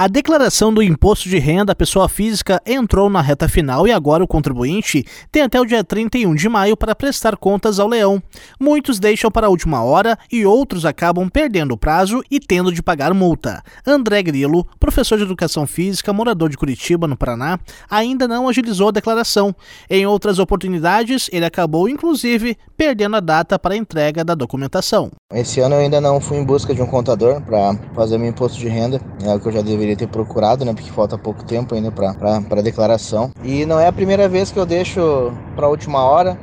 A declaração do imposto de renda à pessoa física entrou na reta final e agora o contribuinte tem até o dia 31 de maio para prestar contas ao leão. Muitos deixam para a última hora e outros acabam perdendo o prazo e tendo de pagar multa. André Grilo, professor de educação física, morador de Curitiba, no Paraná, ainda não agilizou a declaração. Em outras oportunidades, ele acabou inclusive perdendo a data para a entrega da documentação. Esse ano eu ainda não fui em busca de um contador para fazer meu imposto de renda, é o que eu já deveria ter procurado, né? Porque falta pouco tempo ainda para declaração. E não é a primeira vez que eu deixo para a última hora.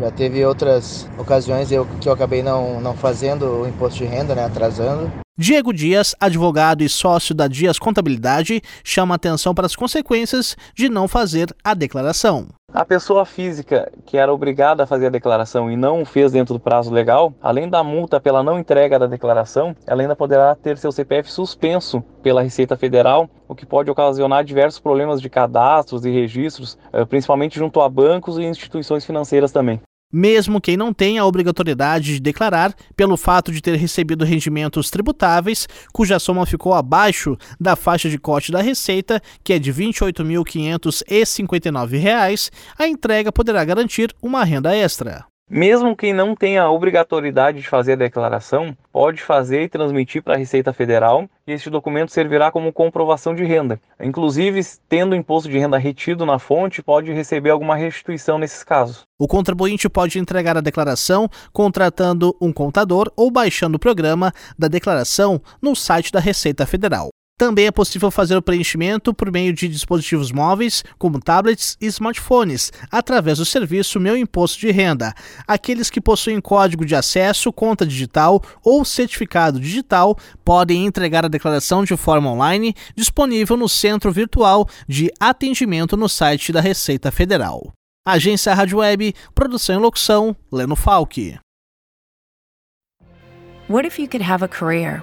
Já teve outras ocasiões eu, que eu acabei não, não fazendo o imposto de renda, né? Atrasando. Diego Dias, advogado e sócio da Dias Contabilidade, chama atenção para as consequências de não fazer a declaração. A pessoa física que era obrigada a fazer a declaração e não fez dentro do prazo legal, além da multa pela não entrega da declaração, ela ainda poderá ter seu CPF suspenso pela Receita Federal, o que pode ocasionar diversos problemas de cadastros e registros, eh, principalmente junto a bancos e instituições financeiras também mesmo quem não tenha a obrigatoriedade de declarar pelo fato de ter recebido rendimentos tributáveis cuja soma ficou abaixo da faixa de corte da Receita, que é de R$ 28.559, a entrega poderá garantir uma renda extra. Mesmo quem não tenha a obrigatoriedade de fazer a declaração, pode fazer e transmitir para a Receita Federal e este documento servirá como comprovação de renda. Inclusive, tendo o imposto de renda retido na fonte, pode receber alguma restituição nesses casos. O contribuinte pode entregar a declaração contratando um contador ou baixando o programa da declaração no site da Receita Federal. Também é possível fazer o preenchimento por meio de dispositivos móveis, como tablets e smartphones, através do serviço Meu Imposto de Renda. Aqueles que possuem código de acesso, conta digital ou certificado digital podem entregar a declaração de forma online, disponível no Centro Virtual de Atendimento no site da Receita Federal. Agência Rádio Web, produção e locução, Leno Falck. What if you could have a career